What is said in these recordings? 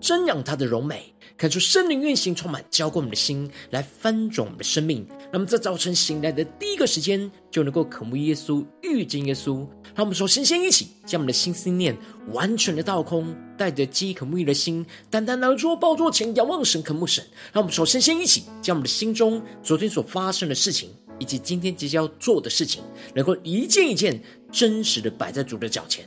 瞻仰他的荣美。看出圣灵运行，充满浇灌我们的心，来翻转我们的生命。那么在早晨醒来的第一个时间，就能够渴慕耶稣，遇见耶稣。让我们首先先一起将我们的心思念完全的倒空，带着饥渴慕义的心，单单来到宝座前仰望神，渴慕神。让我们首先先一起将我们的心中昨天所发生的事情，以及今天即将要做的事情，能够一件一件真实的摆在主的脚前。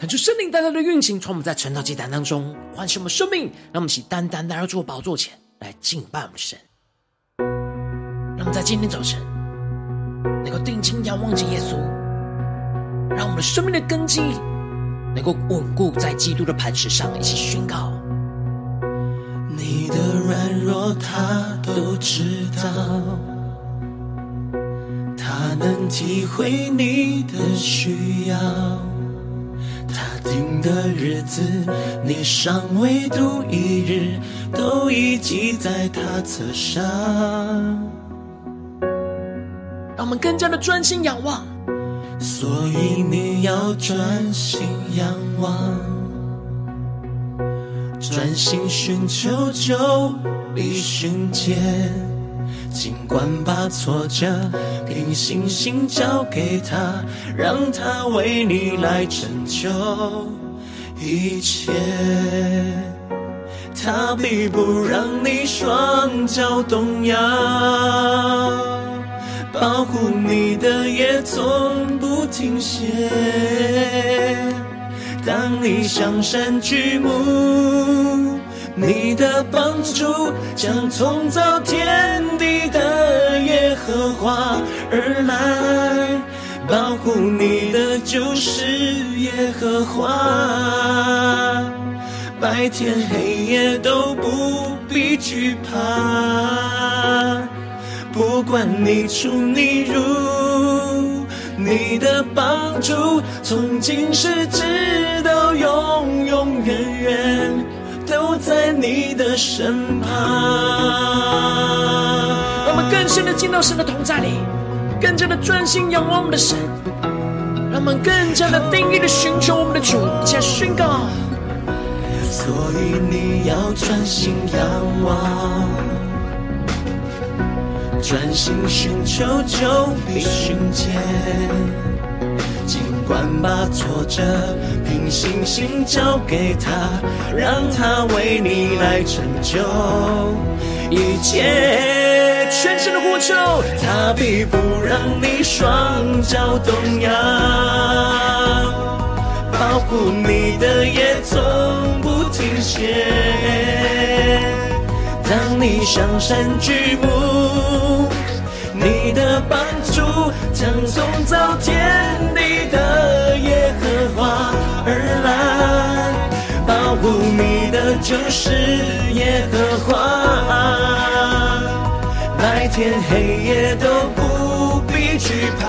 看出圣灵带来的运行，从我们在晨祷祭坛当中唤醒我们生命，让我们起单单来到主宝座前来敬拜我们神。让我们在今天早晨能够定睛仰望着耶稣，让我们的生命的根基能够稳固在基督的磐石上，一起宣告：你的软弱他都知道，他能体会你的需要。定的日子，你尚未度一日，都已记在他册上。让我们更加的专心仰望，所以你要专心仰望，专心寻求就必寻见。尽管把挫折凭信心交给他，让他为你来拯救一切。他必不让你双脚动摇，保护你的也从不停歇。当你向山举目。你的帮助将从造天地的耶和华而来，保护你的就是耶和华，白天黑夜都不必惧怕，不管你出你入，你的帮助从今世直到永永远远。都在你的身旁。让我们更深的进到神的同在里，更加的专心仰望我们的神。让我们更加的定意的寻求我们的主，一起来宣告。所以你要专心仰望，专心寻求就必寻见。把挫折凭信心交给他，让他为你来成就一切。全身的呼求，他必不让你双脚动摇，保护你的也从不停歇。当你向山举目，你的帮助将从早天护你的就是耶和华，白天黑夜都不必惧怕。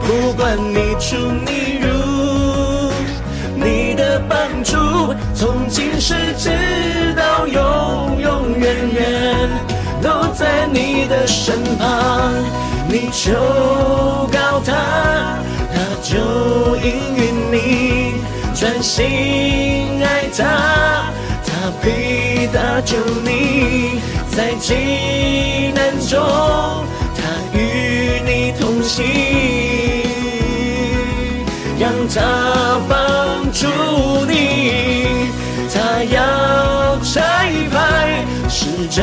不管你出你入，你的帮助从今世直到永永远远都在你的身旁。你求告他，他就应允真，心爱他，他必搭救你，在急难中，他与你同行，让他帮助你，他要拆牌，试着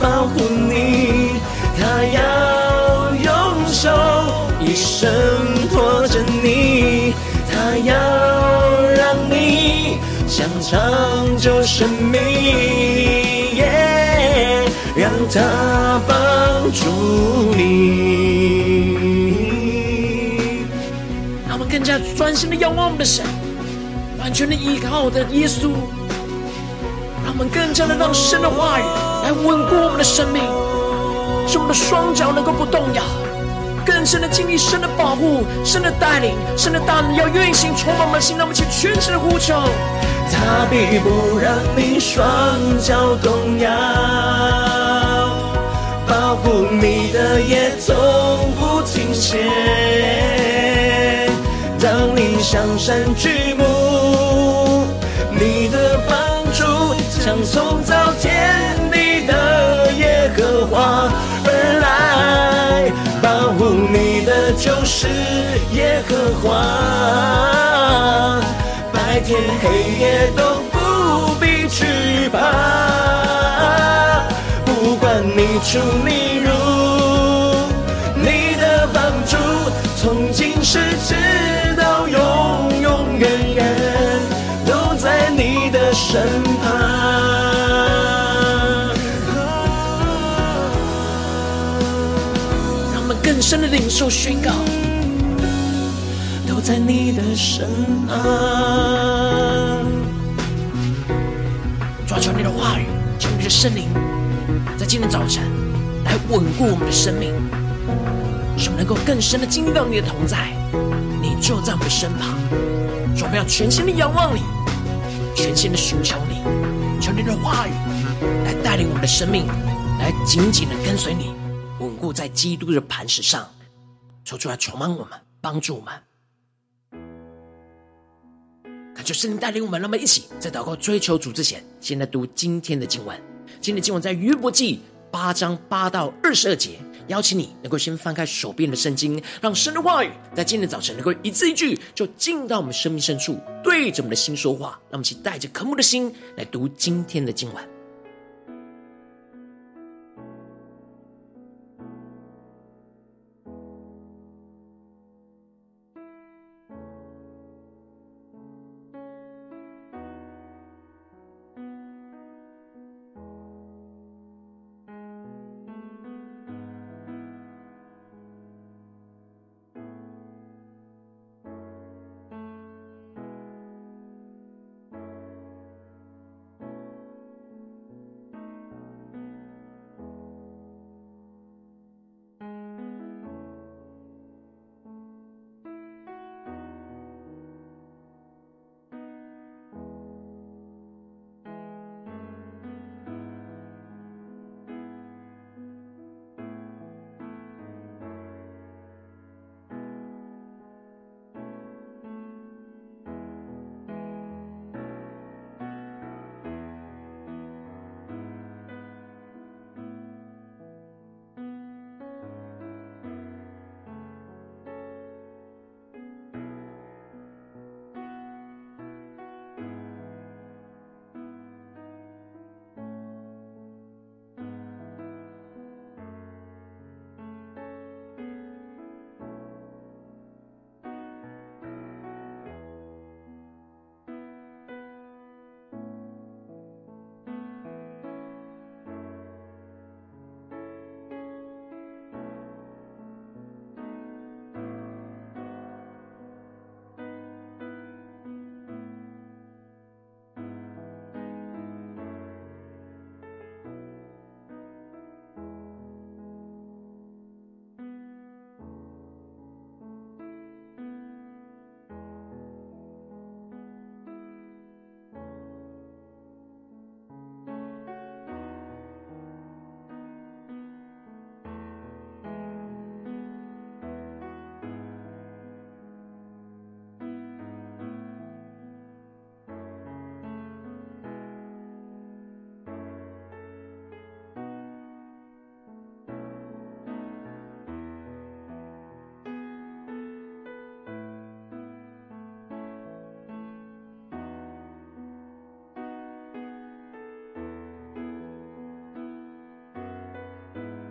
保护你，他要用手一生托着你，他要想长久生命，yeah, 让他帮助你。让我们更加专心的仰望我们的神，完全的依靠我的耶稣，让我们更加的让神的话语来稳固我们的生命，使我们的双脚能够不动摇，更深的经历神的保护、神的带领、神的大能要运行充满我们的心，让我们去全心的呼求。他必不让你双脚动摇，保护你的也从不停歇。当你向山举目，你的帮助将从早天就是耶和华。白天黑夜都不必惧怕，不管你出你入，你的帮助从今世直到永永远远都在你的身旁。让我们更深的领受宣告。都在你的身旁。抓住你的话语，求你的圣灵，在今天早晨来稳固我们的生命，使我们能够更深的经历到你的同在。你就在我们身旁，我们要全心的仰望你，全心的寻求你，求你的话语来带领我们的生命，来紧紧的跟随你，固在基督的磐石上，求主来充满我们，帮助我们。就圣灵带领我们，让我们一起在祷告追求主之前，先来读今天的经文。今天的经文在约伯记八章八到二十二节。邀请你能够先翻开手边的圣经，让神的话语在今天早晨能够一字一句就进到我们生命深处，对着我们的心说话。让我们一起带着渴慕的心来读今天的经文。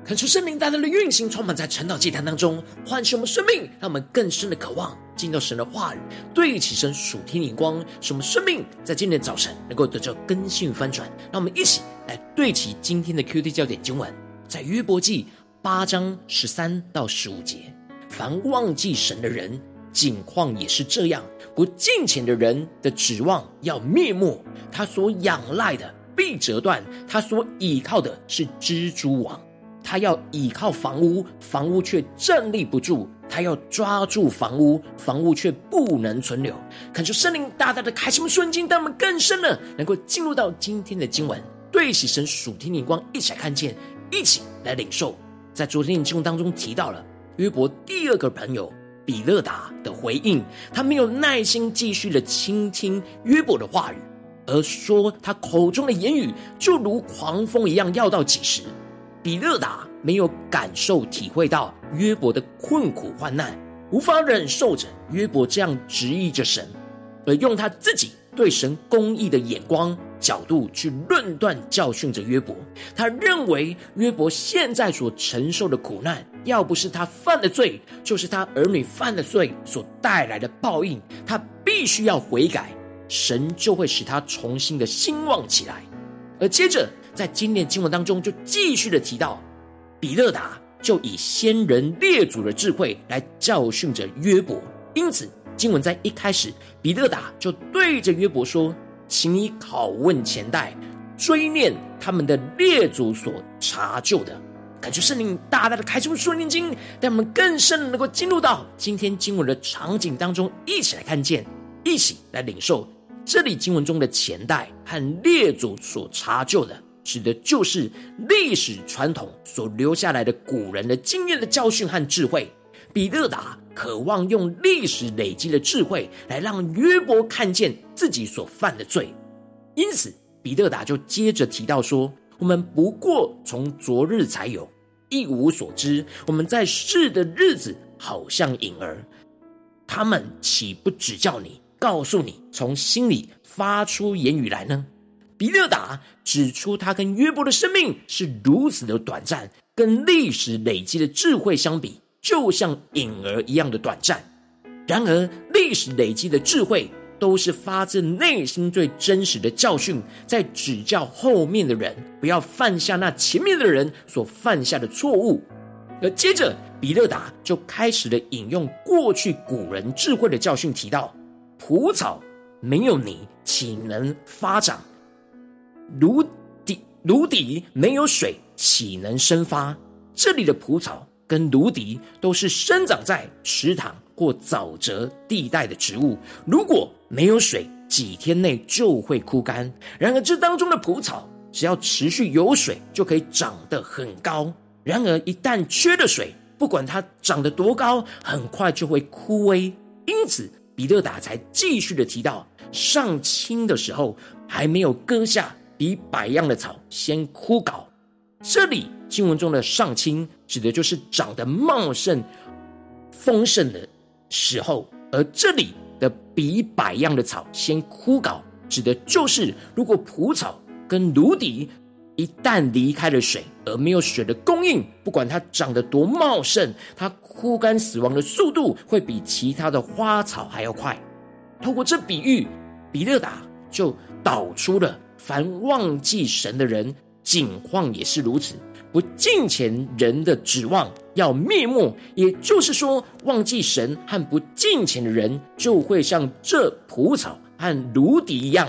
恳求圣灵大大的运行，充满在晨祷祭坛当中，唤醒我们生命，让我们更深的渴望进到神的话语，对齐神属天灵光，使我们生命在今天的早晨能够得到更新与翻转。让我们一起来对齐今天的 QT 焦点经文，在约伯记八章十三到十五节。凡忘记神的人，景况也是这样；不敬虔的人的指望要灭没，他所仰赖的必折断，他所倚靠的是蜘蛛网。他要倚靠房屋，房屋却站立不住；他要抓住房屋，房屋却不能存留。恳求圣灵大大的开启我们瞬间，让我们更深的能够进入到今天的经文，对起神属天灵光，一起来看见，一起来领受。在昨天的经文当中提到了约伯第二个朋友比勒达的回应，他没有耐心继续的倾听约伯的话语，而说他口中的言语就如狂风一样，要到几时？比勒达没有感受体会到约伯的困苦患难，无法忍受着约伯这样质疑着神，而用他自己对神公义的眼光角度去论断教训着约伯。他认为约伯现在所承受的苦难，要不是他犯的罪，就是他儿女犯的罪所带来的报应。他必须要悔改，神就会使他重新的兴旺起来。而接着。在今天经文当中，就继续的提到，比勒达就以先人列祖的智慧来教训着约伯。因此，经文在一开始，比勒达就对着约伯说：“请你拷问前代，追念他们的列祖所查究的。”感觉圣灵大大的开出顺灵眼睛，让我们更深的能够进入到今天经文的场景当中，一起来看见，一起来领受这里经文中的前代和列祖所查究的。指的就是历史传统所留下来的古人的经验的教训和智慧。比勒达渴望用历史累积的智慧来让约伯看见自己所犯的罪，因此比勒达就接着提到说：“我们不过从昨日才有，一无所知。我们在世的日子好像影儿，他们岂不指教你，告诉你，从心里发出言语来呢？”比勒达指出，他跟约伯的生命是如此的短暂，跟历史累积的智慧相比，就像影儿一样的短暂。然而，历史累积的智慧都是发自内心最真实的教训，在指教后面的人不要犯下那前面的人所犯下的错误。而接着，比勒达就开始了引用过去古人智慧的教训，提到：蒲草没有泥，岂能发长？芦底芦底没有水，岂能生发？这里的蒲草跟芦荻都是生长在池塘或沼泽地带的植物，如果没有水，几天内就会枯干。然而，这当中的蒲草，只要持续有水，就可以长得很高。然而，一旦缺了水，不管它长得多高，很快就会枯萎。因此，比勒达才继续的提到，上青的时候，还没有割下。比百样的草先枯槁，这里经文中的上青指的就是长得茂盛、丰盛的时候，而这里的比百样的草先枯槁，指的就是如果蒲草跟芦荻一旦离开了水，而没有水的供应，不管它长得多茂盛，它枯干死亡的速度会比其他的花草还要快。透过这比喻，比勒达就导出了。凡忘记神的人，景况也是如此。不敬虔人的指望要灭没，也就是说，忘记神和不敬虔的人，就会像这蒲草和芦荻一样。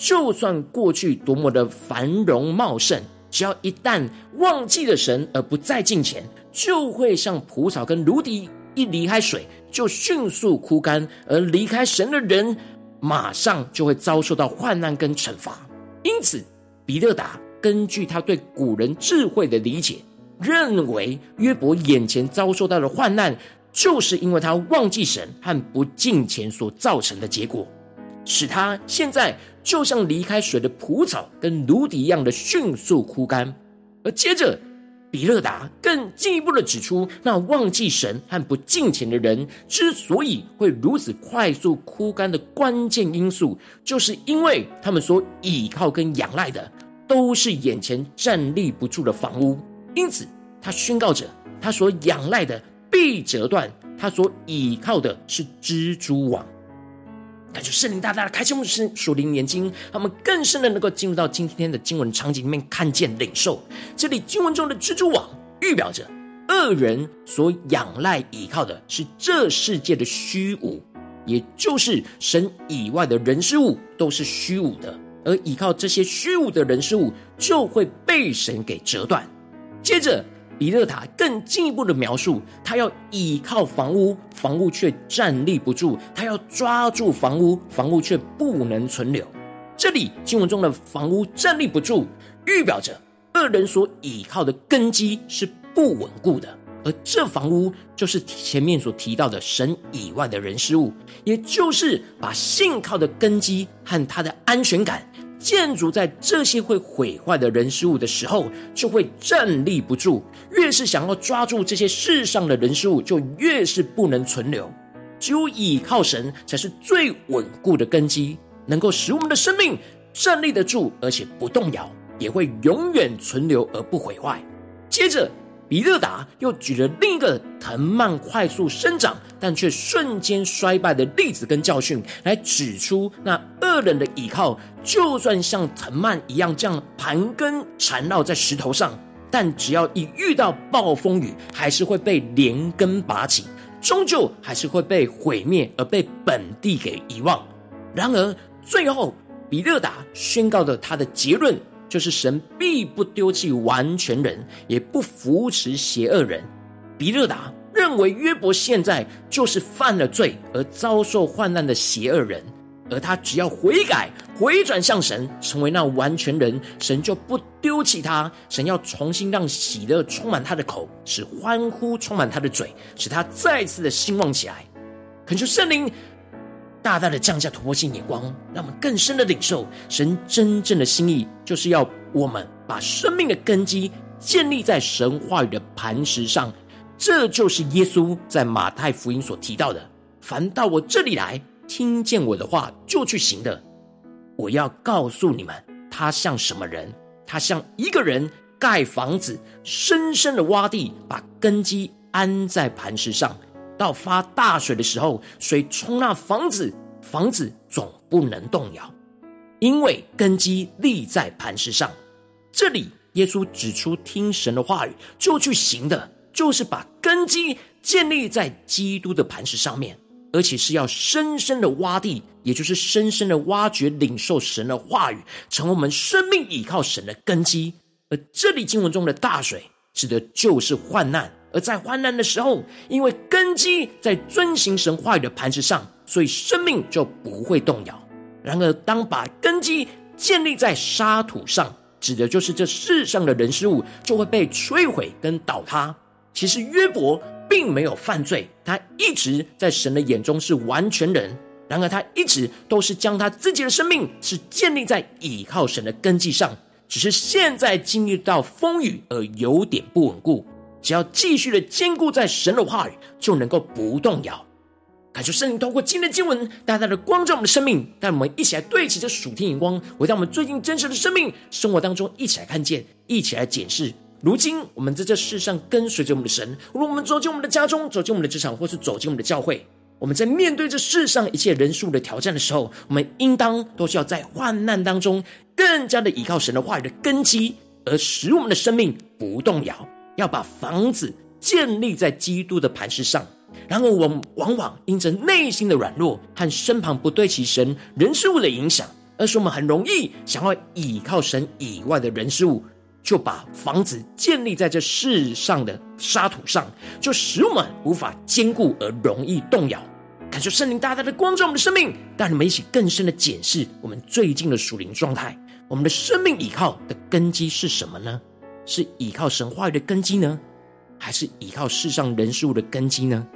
就算过去多么的繁荣茂盛，只要一旦忘记了神而不再敬虔，就会像蒲草跟芦荻一离开水就迅速枯干，而离开神的人，马上就会遭受到患难跟惩罚。因此，比勒达根据他对古人智慧的理解，认为约伯眼前遭受到的患难，就是因为他忘记神和不敬虔所造成的结果，使他现在就像离开水的蒲草跟芦荻一样的迅速枯干。而接着，比勒达更进一步的指出，那忘记神和不敬虔的人之所以会如此快速枯干的关键因素，就是因为他们所倚靠跟仰赖的都是眼前站立不住的房屋。因此，他宣告着，他所仰赖的必折断，他所倚靠的是蜘蛛网。感谢圣灵大大的开启我们属灵眼睛，他们更深的能够进入到今天的经文场景里面，看见领受这里经文中的蜘蛛网，预表着恶人所仰赖倚靠的是这世界的虚无，也就是神以外的人事物都是虚无的，而倚靠这些虚无的人事物，就会被神给折断。接着，比勒塔更进一步的描述，他要倚靠房屋，房屋却站立不住；他要抓住房屋，房屋却不能存留。这里经文中的房屋站立不住，预表着恶人所倚靠的根基是不稳固的，而这房屋就是前面所提到的神以外的人事物，也就是把信靠的根基和他的安全感。建筑在这些会毁坏的人事物的时候，就会站立不住。越是想要抓住这些世上的人事物，就越是不能存留。只有倚靠神，才是最稳固的根基，能够使我们的生命站立得住，而且不动摇，也会永远存留而不毁坏。接着。比勒达又举了另一个藤蔓快速生长，但却瞬间衰败的例子跟教训，来指出那恶人的倚靠，就算像藤蔓一样这样盘根缠绕在石头上，但只要一遇到暴风雨，还是会被连根拔起，终究还是会被毁灭，而被本地给遗忘。然而，最后比勒达宣告的他的结论。就是神必不丢弃完全人，也不扶持邪恶人。比勒达认为约伯现在就是犯了罪而遭受患难的邪恶人，而他只要悔改、回转向神，成为那完全人，神就不丢弃他。神要重新让喜乐充满他的口，使欢呼充满他的嘴，使他再次的兴旺起来。恳求圣灵。大大的降下突破性眼光，让我们更深的领受神真正的心意，就是要我们把生命的根基建立在神话语的磐石上。这就是耶稣在马太福音所提到的：“凡到我这里来，听见我的话就去行的，我要告诉你们，他像什么人？他像一个人盖房子，深深的挖地，把根基安在磐石上。”到发大水的时候，水冲那房子，房子总不能动摇，因为根基立在磐石上。这里耶稣指出，听神的话语就去行的，就是把根基建立在基督的磐石上面，而且是要深深的挖地，也就是深深的挖掘、领受神的话语，成为我们生命依靠神的根基。而这里经文中的大水，指的就是患难。而在患难的时候，因为根基在遵行神话语的磐石上，所以生命就不会动摇。然而，当把根基建立在沙土上，指的就是这世上的人事物就会被摧毁跟倒塌。其实约伯并没有犯罪，他一直在神的眼中是完全人。然而，他一直都是将他自己的生命是建立在倚靠神的根基上，只是现在经历到风雨而有点不稳固。只要继续的坚固在神的话语，就能够不动摇。感谢圣灵透过今天的经文，大大的光照我们的生命，带我们一起来对齐这属天眼光，回到我们最近真实的生命生活当中，一起来看见，一起来检视。如今我们在这世上跟随着我们的神，无论我们走进我们的家中，走进我们的职场，或是走进我们的教会，我们在面对这世上一切人数的挑战的时候，我们应当都是要在患难当中，更加的依靠神的话语的根基，而使我们的生命不动摇。要把房子建立在基督的磐石上，然而我们往往因着内心的软弱和身旁不对齐神人事物的影响，而使我们很容易想要倚靠神以外的人事物，就把房子建立在这世上的沙土上，就使我们无法坚固而容易动摇。感受圣灵大大的光照我们的生命，带你们一起更深的检视我们最近的属灵状态，我们的生命依靠的根基是什么呢？是依靠神话语的根基呢，还是依靠世上人事物的根基呢？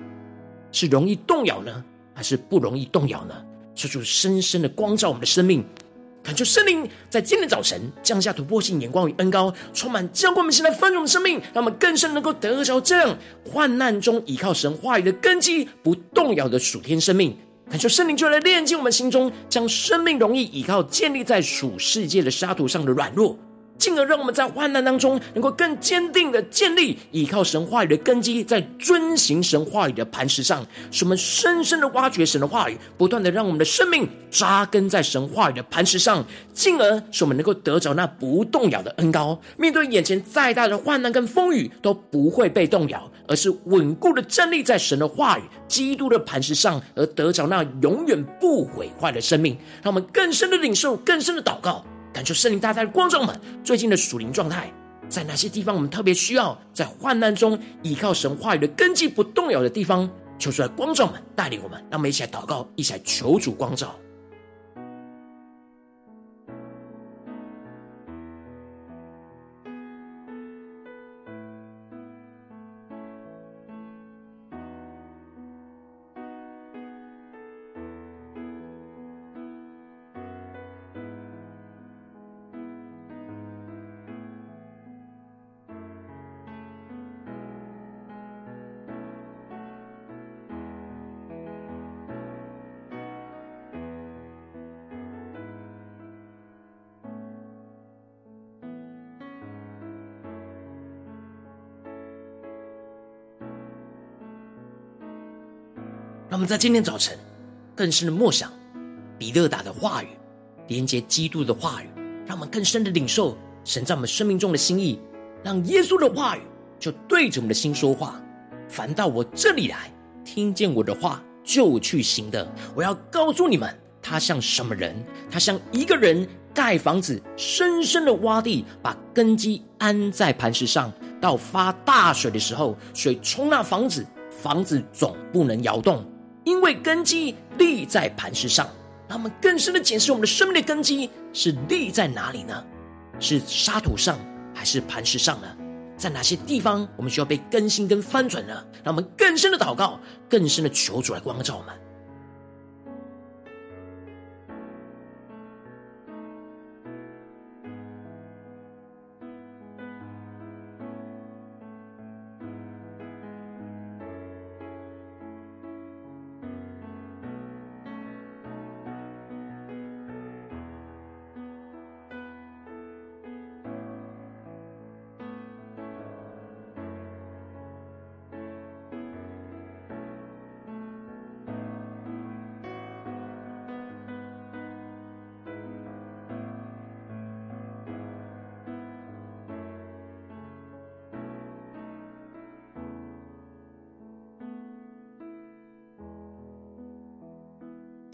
是容易动摇呢，还是不容易动摇呢？求主深深的光照我们的生命，恳求圣灵在今天早晨降下突破性眼光与恩膏，充满浇灌我们现在丰盛的生命，让我们更深能够得着这样患难中依靠神话语的根基不动摇的属天生命。恳求圣灵就来炼净我们心中，将生命容易依靠建立在属世界的沙土上的软弱。进而让我们在患难当中能够更坚定的建立依靠神话语的根基，在遵行神话语的磐石上，使我们深深的挖掘神的话语，不断的让我们的生命扎根在神话语的磐石上，进而使我们能够得着那不动摇的恩膏，面对眼前再大的患难跟风雨都不会被动摇，而是稳固的站立在神的话语、基督的磐石上，而得着那永远不毁坏的生命。让我们更深的领受，更深的祷告。感受圣灵大大的光照们，最近的属灵状态，在哪些地方我们特别需要在患难中依靠神话语的根基不动摇的地方，求出来光照们带领我们，让我们一起来祷告，一起来求主光照。在今天早晨更深的默想比勒达的话语，连接基督的话语，让我们更深的领受神在我们生命中的心意，让耶稣的话语就对着我们的心说话。凡到我这里来，听见我的话就去行的，我要告诉你们，他像什么人？他像一个人盖房子，深深的挖地，把根基安在磐石上。到发大水的时候，水冲那房子，房子总不能摇动。因为根基立在磐石上，让我们更深的检视我们的生命的根基是立在哪里呢？是沙土上还是磐石上呢？在哪些地方我们需要被更新跟翻转呢？让我们更深的祷告，更深的求主来光照我们。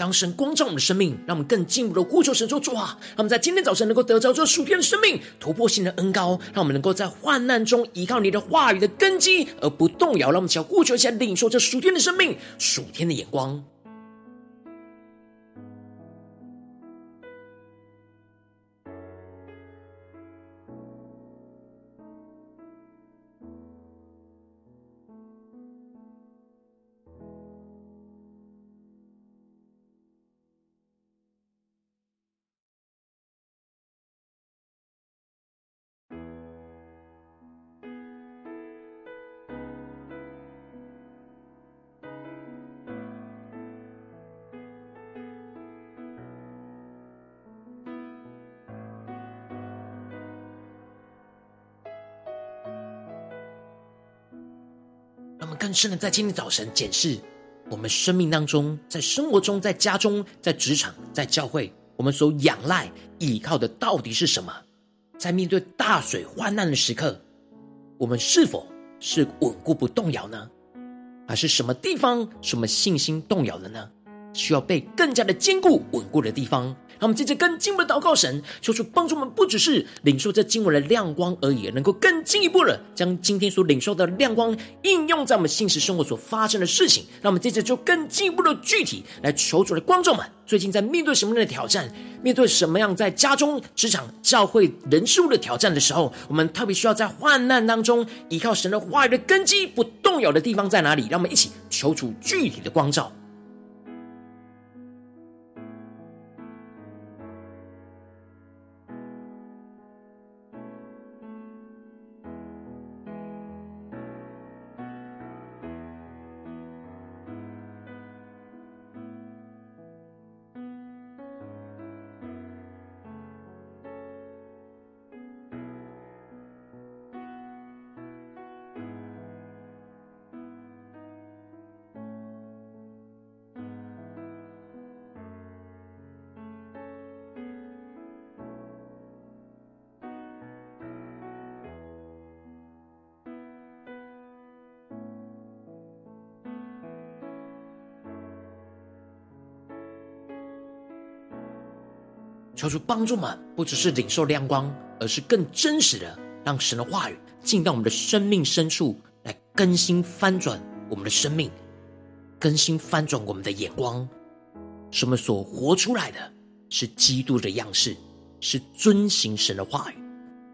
当神光照我们的生命，让我们更进一步的呼求神说主啊，让我们在今天早晨能够得着这属天的生命突破性的恩高，让我们能够在患难中依靠你的话语的根基而不动摇。让我们要呼求一下，领受这属天的生命、属天的眼光。更深的在今天早晨检视我们生命当中，在生活中、在家中、在职场、在教会，我们所仰赖、依靠的到底是什么？在面对大水患难的时刻，我们是否是稳固不动摇呢？还是什么地方、什么信心动摇了呢？需要被更加的坚固稳固的地方？让我们接着更进一步的祷告神，求主帮助我们，不只是领受这经文的亮光而已，能够更进一步的将今天所领受的亮光应用在我们现实生活所发生的事情。让我们接着就更进一步的具体来求主的观众们，最近在面对什么样的挑战，面对什么样在家中、职场、教会人事物的挑战的时候，我们特别需要在患难当中依靠神的话语的根基不动摇的地方在哪里？让我们一起求主具体的光照。求主帮助吗，不只是领受亮光，而是更真实的让神的话语进到我们的生命深处，来更新翻转我们的生命，更新翻转我们的眼光，什么所活出来的是基督的样式，是遵行神的话语。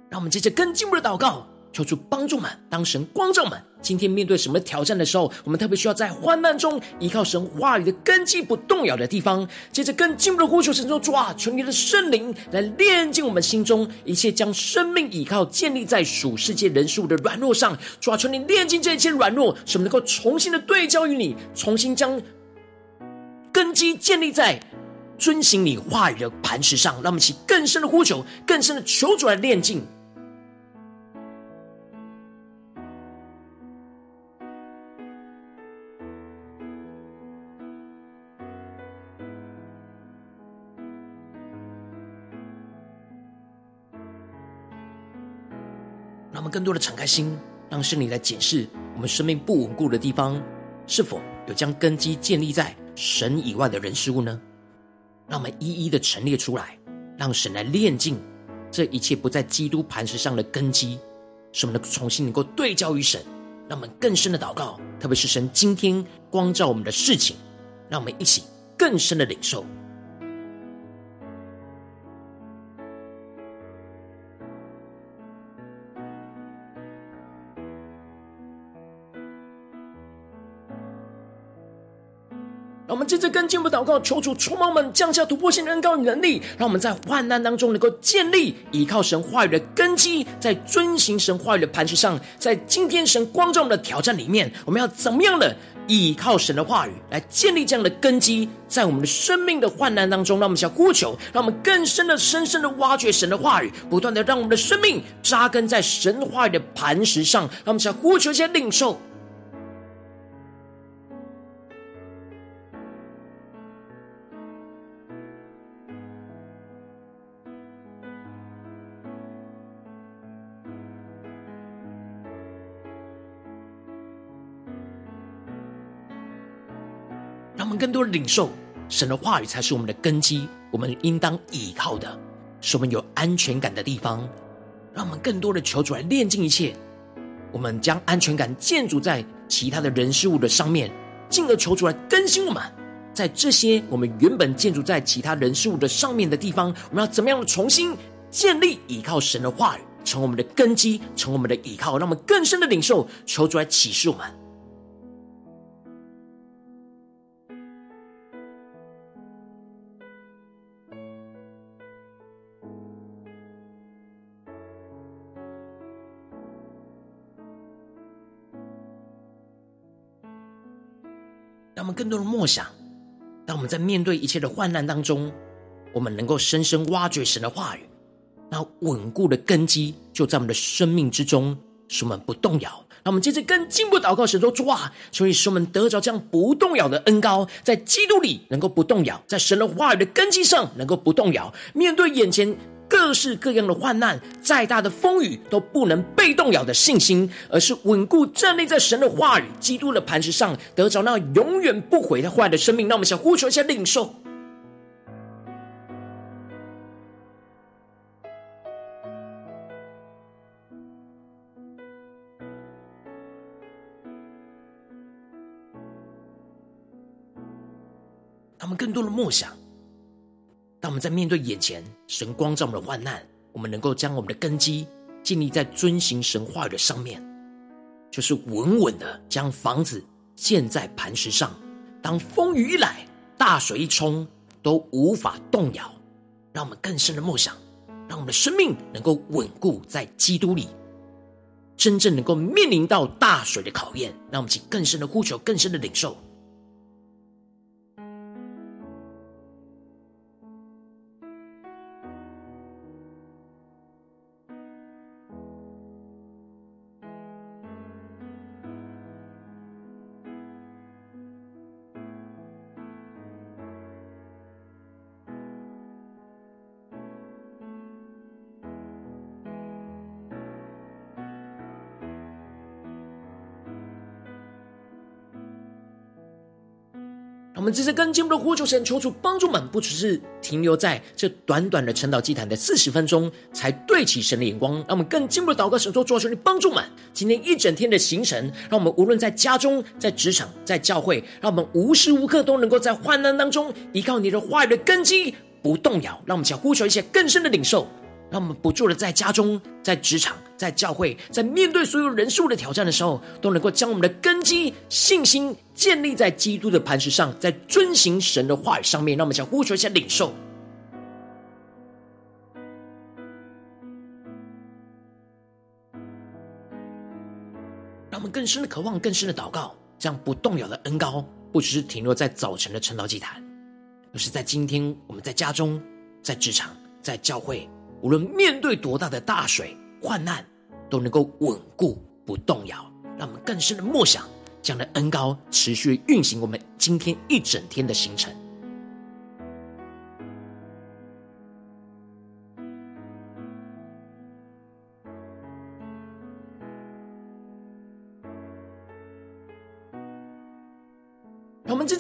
让我们接着更进一步的祷告。求主帮助们，当神光照们，今天面对什么挑战的时候，我们特别需要在患难中依靠神话语的根基不动摇的地方。接着更进一步的呼求神说：主啊，求你的圣灵来炼净我们心中一切将生命依靠建立在属世界人事物的软弱上。主啊，求你炼净这一切软弱，使我们能够重新的对焦于你，重新将根基建立在遵行你话语的磐石上。让我们起更深的呼求，更深的求主来炼净。更多的敞开心，让圣灵来检视我们生命不稳固的地方，是否有将根基建立在神以外的人事物呢？让我们一一的陈列出来，让神来炼净这一切不在基督磐石上的根基，使我们能重新能够对焦于神。让我们更深的祷告，特别是神今天光照我们的事情，让我们一起更深的领受。让我们接着更进一步祷告，求主触摸我们，降下突破性的恩膏与能力，让我们在患难当中能够建立依靠神话语的根基，在遵行神话语的磐石上。在今天神光照我们的挑战里面，我们要怎么样的依靠神的话语来建立这样的根基，在我们的生命的患难当中，让我们想呼求，让我们更深的、深深的挖掘神的话语，不断的让我们的生命扎根在神话语的磐石上，让我们想呼求一些领受。更多的领受神的话语，才是我们的根基，我们应当倚靠的，是我们有安全感的地方。让我们更多的求主来炼净一切，我们将安全感建筑在其他的人事物的上面，进而求主来更新我们。在这些我们原本建筑在其他人事物的上面的地方，我们要怎么样的重新建立倚靠神的话语，成我们的根基，成我们的倚靠，让我们更深的领受，求主来启示我们。让我们更多的默想，当我们在面对一切的患难当中，我们能够深深挖掘神的话语，那稳固的根基就在我们的生命之中，使我们不动摇。让我们接着更进一步祷告，神说：主啊，所以使我们得着这样不动摇的恩膏，在基督里能够不动摇，在神的话语的根基上能够不动摇，面对眼前。各式各样的患难，再大的风雨都不能被动摇的信心，而是稳固站立在神的话语、基督的磐石上，得着那永远不毁的坏的生命。那我们想呼求一下领受。他们更多的梦想。当我们在面对眼前神光照我们的患难，我们能够将我们的根基建立在遵行神话语的上面，就是稳稳的将房子建在磐石上。当风雨一来，大水一冲，都无法动摇。让我们更深的梦想，让我们的生命能够稳固在基督里，真正能够面临到大水的考验。让我们请更深的呼求，更深的领受。我们这次更进一步的呼求神，求主帮助们，不只是停留在这短短的晨祷祭坛的四十分钟，才对起神的眼光。让我们更进一步的祷告，神说：主啊，求你帮助们，今天一整天的行程，让我们无论在家中、在职场、在教会，让我们无时无刻都能够在患难当中依靠你的话语的根基不动摇。让我们想呼求一些更深的领受。让我们不住的在家中、在职场、在教会，在面对所有人数的挑战的时候，都能够将我们的根基、信心建立在基督的磐石上，在遵行神的话语上面。让我们想呼求一下领受，让我们更深的渴望、更深的祷告，这样不动摇的恩膏，不只是停留在早晨的晨祷祭坛，而是在今天我们在家中、在职场、在教会。无论面对多大的大水患难，都能够稳固不动摇。让我们更深的默想，这样的恩高持续运行我们今天一整天的行程。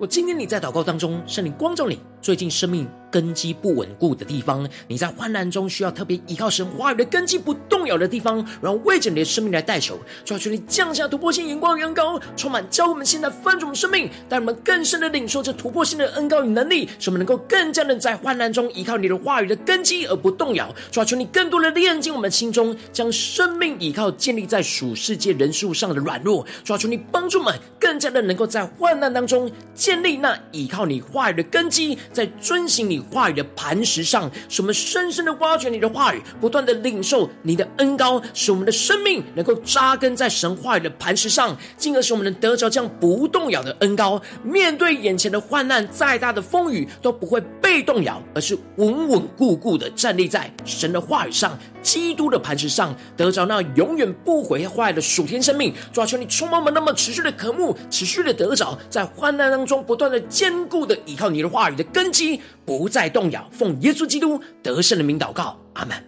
我今天你在祷告当中，圣灵光照你，最近生命根基不稳固的地方，你在患难中需要特别依靠神话语的根基不动摇的地方，然后为着你的生命来代求，求求你降下突破性眼光与恩膏，充满教我们现在翻转生命，带我们更深的领受这突破性的恩膏与能力，使我们能够更加的在患难中依靠你的话语的根基而不动摇。求求你更多的炼净我们心中，将生命依靠建立在属世界人数上的软弱。求求你帮助我们更加的能够在患难当中。建立那依靠你话语的根基，在遵行你话语的磐石上，使我们深深的挖掘你的话语，不断的领受你的恩膏，使我们的生命能够扎根在神话语的磐石上，进而使我们能得着这样不动摇的恩膏。面对眼前的患难，再大的风雨都不会被动摇，而是稳稳固固的站立在神的话语上。基督的磐石上，得着那永远不毁坏的属天生命。主啊，求你充满我们，那么持续的渴慕，持续的得着，在患难当中不断的坚固的依靠你的话语的根根基，不再动摇。奉耶稣基督得胜的名祷告，阿门。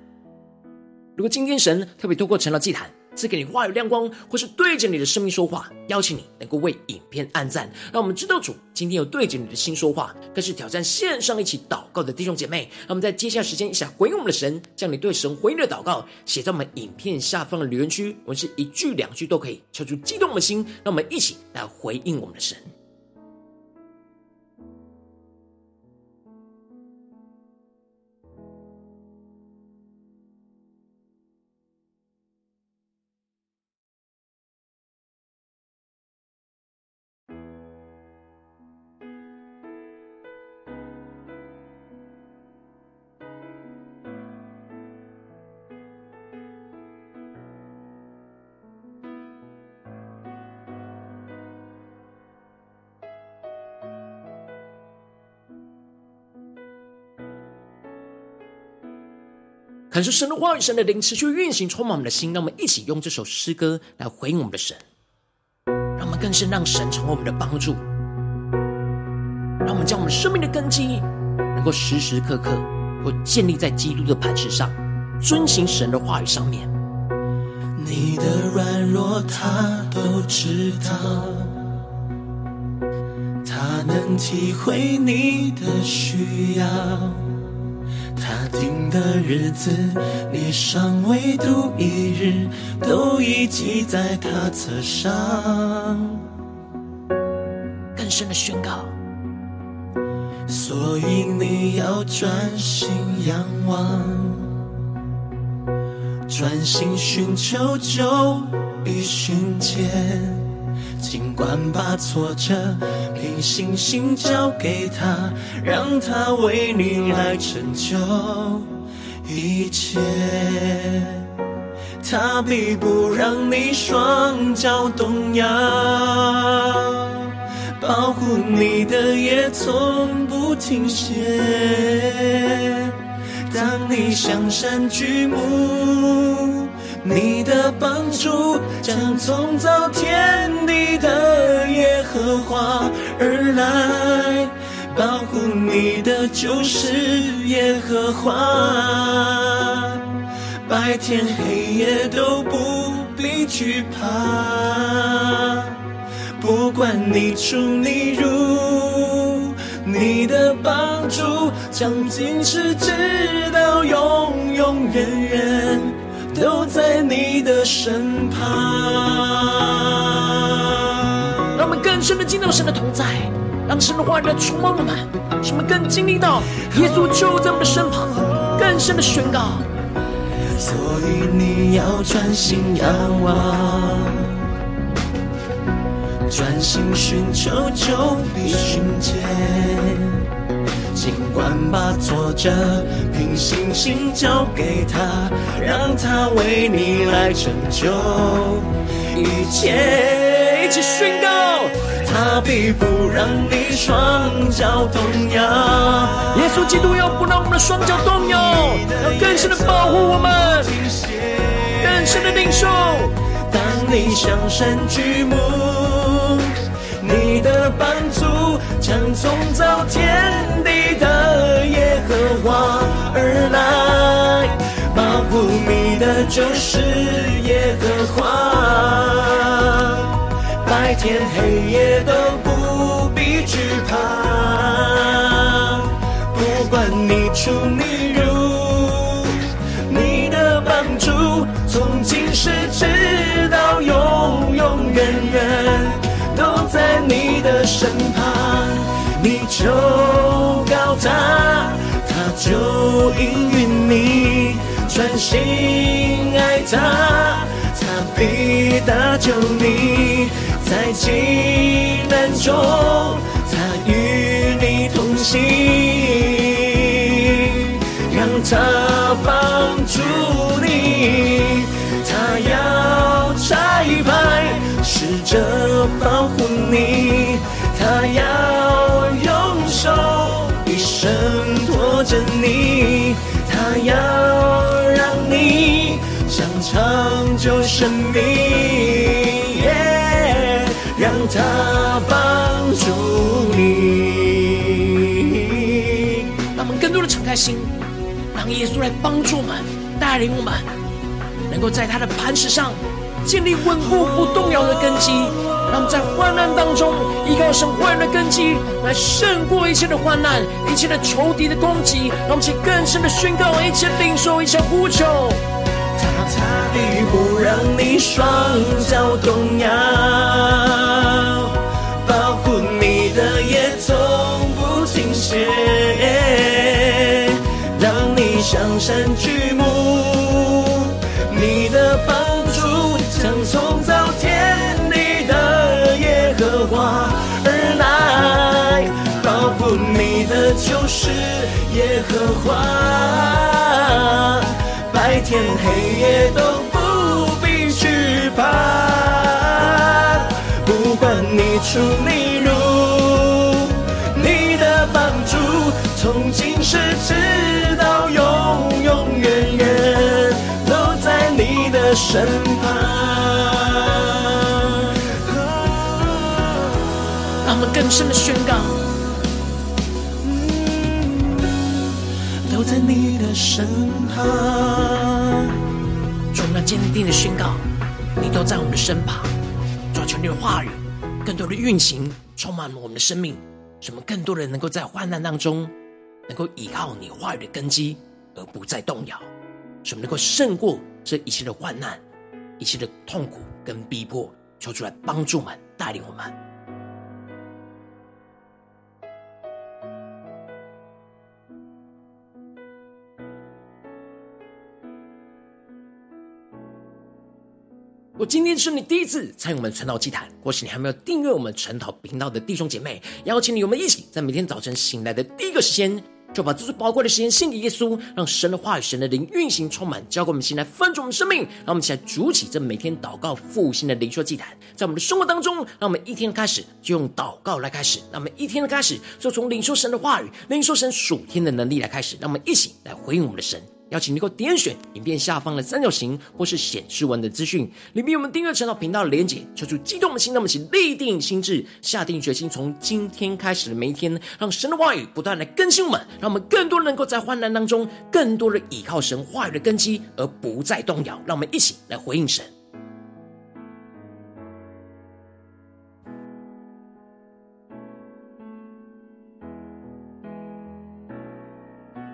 如果今天神特别透过成了祭坛，赐给你话语亮光，或是对着你的生命说话，邀请你能够为影片按赞，让我们知道主今天有对着你的心说话，更是挑战线上一起祷告的弟兄姐妹。让我们在接下来时间一起来回应我们的神，将你对神回应的祷告写在我们影片下方的留言区，我们是一句两句都可以，敲出激动的心，让我们一起来回应我们的神。可是神的话语，神的灵持续运行，充满我们的心。让我们一起用这首诗歌来回应我们的神，让我们更深让神成为我们的帮助。让我们将我们生命的根基，能够时时刻刻都建立在基督的磐石上，遵行神的话语上面。你的软弱他都知道，他能体会你的需要。定的日子，你尚未度一日，都已记在他册上。更深的宣告，所以你要专心仰望，专心寻求就一瞬间。尽管把挫折凭信心交给他，让他为你来成就一切。他必不让你双脚动摇，保护你的也从不停歇。当你向山举目。你的帮助将从造天地的耶和华而来，保护你的就是耶和华，白天黑夜都不必惧怕，不管你出你入，你的帮助将今世直到永永远远。都在你的身旁。让我们更深的进到神的同在，让神的话语来触摸我们，使我们更经历到耶稣就在我们的身旁，更深的宣告。所以你要专心仰望，专心寻求就必寻见。尽管把挫折凭信心交给他，让他为你来成就一切。一起宣告，他必不让你双脚动摇。耶稣基督要不让我们的双脚动摇，要更深的保护我们，更深的领受。当你向山举目，你的帮助将从早天。的耶和华而来，保护你的就是耶和华，白天黑夜都不必惧怕，不管你出你入，你的帮助从今世直到永永远远都在你的身旁，就告。他，他就应允你，专心爱他，他必搭救你，在急难中，他与你同行，让他帮助你，他要拆派使者保护你，他要着你，他要让你尝长久生命，yeah, 让他帮助你。让我们更多的敞开心，让耶稣来帮助我们，带领我们，能够在他的磐石上建立稳固不动摇的根基。让我们在患难当中依靠神万人的根基，来胜过一切的患难、一切的仇敌的攻击。让我们去更深的宣告，一切领受，一切呼求。他他必不让你双脚动摇，保护你的也从不停歇。当你向山举目，你的帮耶和华，白天黑夜都不必惧怕，不管你出你入，你的帮助从今世直到永永远远都在你的身旁。让我们更深的宣告，身旁。主，那坚定的宣告，你都在我们的身旁。主，求你的话语更多的运行，充满了我们的生命，使我们更多的人能够在患难当中，能够依靠你话语的根基，而不再动摇，使我们能够胜过这一切的患难、一切的痛苦跟逼迫。求主来帮助我们，带领我们。我今天是你第一次参与我们晨祷祭坛，或是你还没有订阅我们晨祷频道的弟兄姐妹，邀请你我们一起在每天早晨醒来的第一个时间，就把这最宝贵的时间献给耶稣，让神的话语、神的灵运行充满，交给我们现在分盛我们生命。让我们一起来筑起这每天祷告复兴的灵修祭坛，在我们的生活当中，让我们一天开始就用祷告来开始，让我们一天的开始就从领受神的话语、领受神属天的能力来开始，让我们一起来回应我们的神。邀请你能够点选影片下方的三角形，或是显示文的资讯，里面有我们订阅晨祷频道的连结，求主激动的心，那么请立定心智，下定决心，从今天开始的每一天，让神的话语不断来更新我们，让我们更多能够在患难当中，更多的倚靠神话语的根基，而不再动摇。让我们一起来回应神。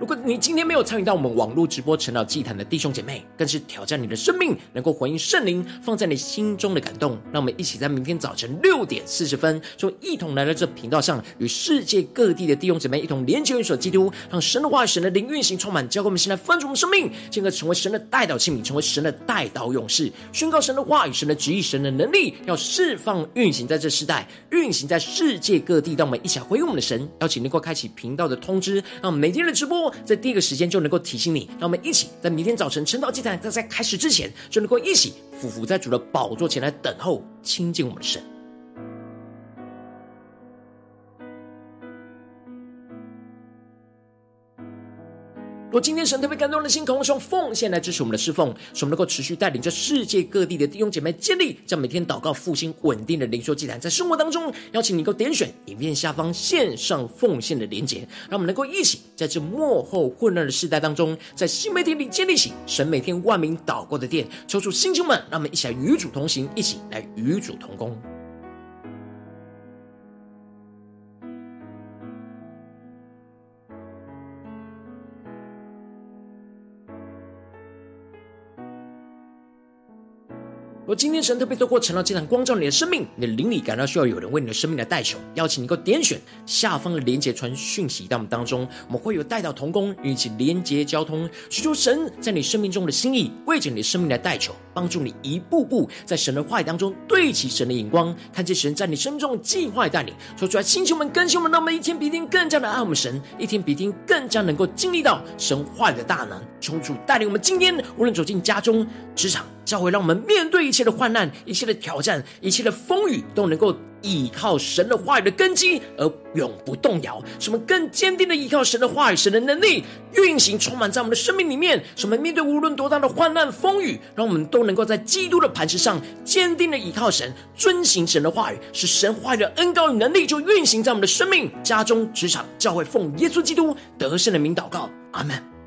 果你今天没有参与到我们网络直播晨祷祭坛的弟兄姐妹，更是挑战你的生命，能够回应圣灵放在你心中的感动。让我们一起在明天早晨六点四十分，就一同来到这频道上，与世界各地的弟兄姐妹一同连接、元首基督，让神的话语、神的灵运行充满，教给我们现在丰盛的生命，进而成为神的代祷器皿，成为神的代祷勇士，宣告神的话语、神的旨意、神的能力，要释放运行在这世代，运行在世界各地。让我们一起回应我们的神，邀请能够开启频道的通知，让我们每天的直播。在第一个时间就能够提醒你，让我们一起在明天早晨晨祷祭坛在开始之前，就能够一起俯伏在主的宝座前来等候亲近我们的神。若今天神特别感动的心，渴望用奉献来支持我们的侍奉，使我们能够持续带领着世界各地的弟兄姐妹建立，将每天祷告复兴稳定的灵修祭坛，在生活当中邀请你能够点选影片下方线上奉献的连结，让我们能够一起在这幕后混乱的世代当中，在新媒体里建立起神每天万名祷告的殿，抽出弟兄们，让我们一起来与主同行，一起来与主同工。我今天神特别透过成了这场光照你的生命，你的灵里感到需要有人为你的生命来代求，邀请你能够点选下方的连接传讯息到我们当中，我们会有代祷同工与你一起连接交通，寻求神在你生命中的心意，为着你的生命来代求，帮助你一步步在神的话语当中对齐神的眼光，看见神在你生命中的计划带领，说出来，星球们更新们，那么一天比一天更加的爱我们神，一天比一天更加能够经历到神话语的大能，求主带领我们今天无论走进家中、职场。教会让我们面对一切的患难、一切的挑战、一切的风雨，都能够依靠神的话语的根基而永不动摇。什么更坚定的依靠神的话语、神的能力运行，充满在我们的生命里面。什么面对无论多大的患难风雨，让我们都能够在基督的磐石上坚定的依靠神，遵行神的话语，使神话语的恩膏与能力就运行在我们的生命、家中、职场、教会，奉耶稣基督得胜的名祷告，阿门。